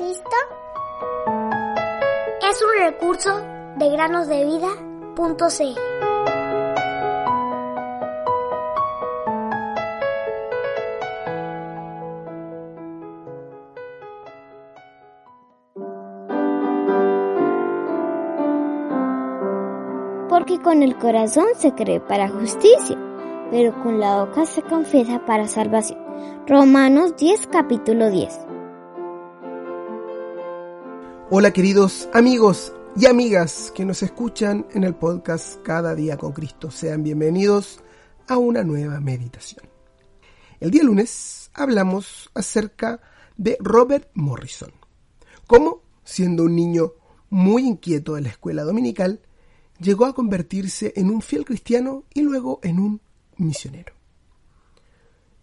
Cristo? Es un recurso de granosdevida.cl. Porque con el corazón se cree para justicia, pero con la boca se confiesa para salvación. Romanos 10, capítulo 10. Hola queridos amigos y amigas que nos escuchan en el podcast Cada día con Cristo. Sean bienvenidos a una nueva meditación. El día lunes hablamos acerca de Robert Morrison. Cómo, siendo un niño muy inquieto en la escuela dominical, llegó a convertirse en un fiel cristiano y luego en un misionero.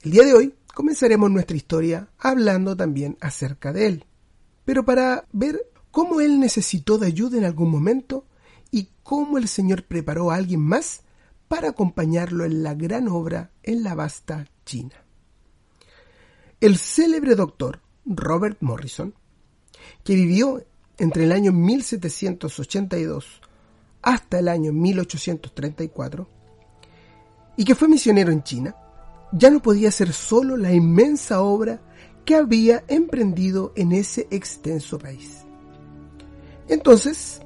El día de hoy comenzaremos nuestra historia hablando también acerca de él, pero para ver cómo él necesitó de ayuda en algún momento y cómo el Señor preparó a alguien más para acompañarlo en la gran obra en la vasta China. El célebre doctor Robert Morrison, que vivió entre el año 1782 hasta el año 1834, y que fue misionero en China, ya no podía hacer solo la inmensa obra que había emprendido en ese extenso país. Entonces,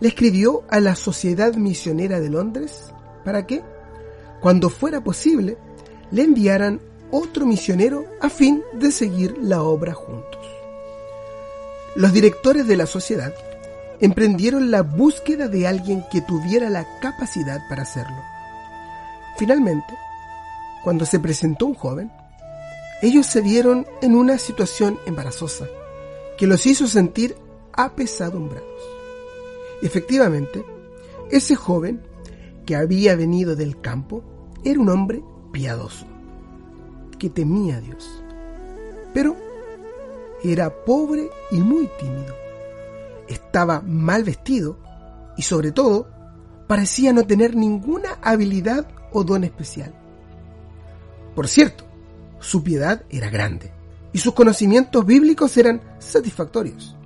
le escribió a la Sociedad Misionera de Londres para que, cuando fuera posible, le enviaran otro misionero a fin de seguir la obra juntos. Los directores de la sociedad emprendieron la búsqueda de alguien que tuviera la capacidad para hacerlo. Finalmente, cuando se presentó un joven, ellos se vieron en una situación embarazosa que los hizo sentir apesadumbrados. Efectivamente, ese joven que había venido del campo era un hombre piadoso, que temía a Dios, pero era pobre y muy tímido. Estaba mal vestido y sobre todo parecía no tener ninguna habilidad o don especial. Por cierto, su piedad era grande y sus conocimientos bíblicos eran satisfactorios.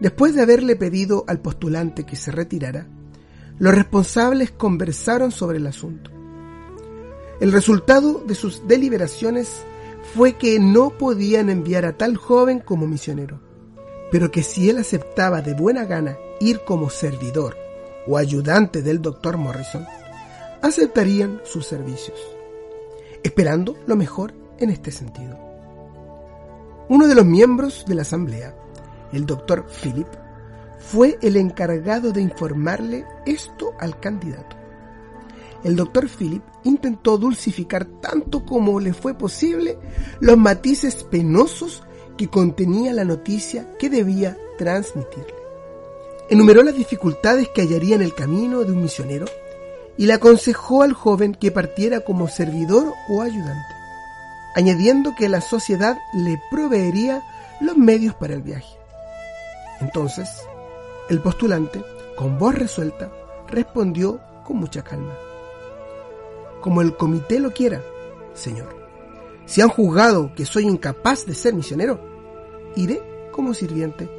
Después de haberle pedido al postulante que se retirara, los responsables conversaron sobre el asunto. El resultado de sus deliberaciones fue que no podían enviar a tal joven como misionero, pero que si él aceptaba de buena gana ir como servidor o ayudante del doctor Morrison, aceptarían sus servicios, esperando lo mejor en este sentido. Uno de los miembros de la asamblea, el doctor Philip, fue el encargado de informarle esto al candidato. El doctor Philip intentó dulcificar tanto como le fue posible los matices penosos que contenía la noticia que debía transmitirle. Enumeró las dificultades que hallaría en el camino de un misionero y le aconsejó al joven que partiera como servidor o ayudante, añadiendo que la sociedad le proveería los medios para el viaje. Entonces, el postulante, con voz resuelta, respondió con mucha calma. Como el comité lo quiera, señor. Si han juzgado que soy incapaz de ser misionero, iré como sirviente.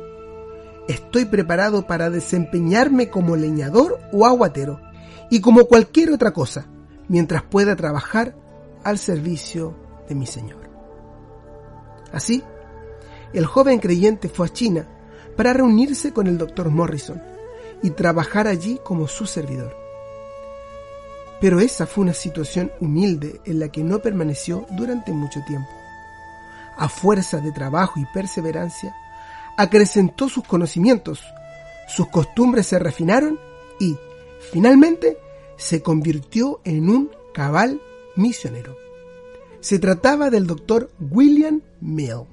Estoy preparado para desempeñarme como leñador o aguatero y como cualquier otra cosa, mientras pueda trabajar al servicio de mi Señor. Así, el joven creyente fue a China para reunirse con el doctor Morrison y trabajar allí como su servidor. Pero esa fue una situación humilde en la que no permaneció durante mucho tiempo. A fuerza de trabajo y perseverancia, acrecentó sus conocimientos, sus costumbres se refinaron y, finalmente, se convirtió en un cabal misionero. Se trataba del doctor William Mill,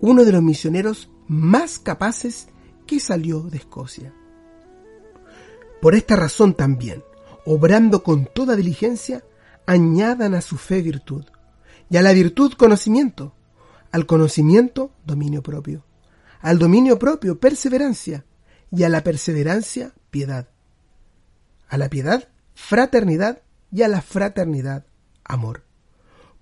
uno de los misioneros más capaces que salió de Escocia. Por esta razón también, obrando con toda diligencia, añadan a su fe virtud, y a la virtud conocimiento, al conocimiento dominio propio, al dominio propio perseverancia, y a la perseverancia piedad, a la piedad fraternidad y a la fraternidad amor.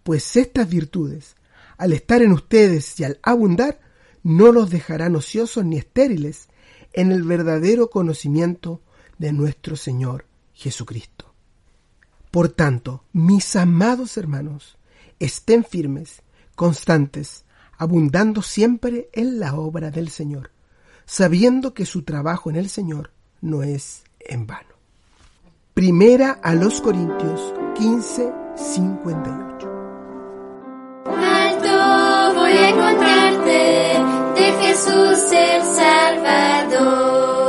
Pues estas virtudes, al estar en ustedes y al abundar, no los dejarán ociosos ni estériles en el verdadero conocimiento de nuestro Señor Jesucristo. Por tanto, mis amados hermanos, estén firmes, constantes, abundando siempre en la obra del Señor, sabiendo que su trabajo en el Señor no es en vano. Primera a los Corintios 15, 58. Alto voy a encontrarte Jesús el Salvador.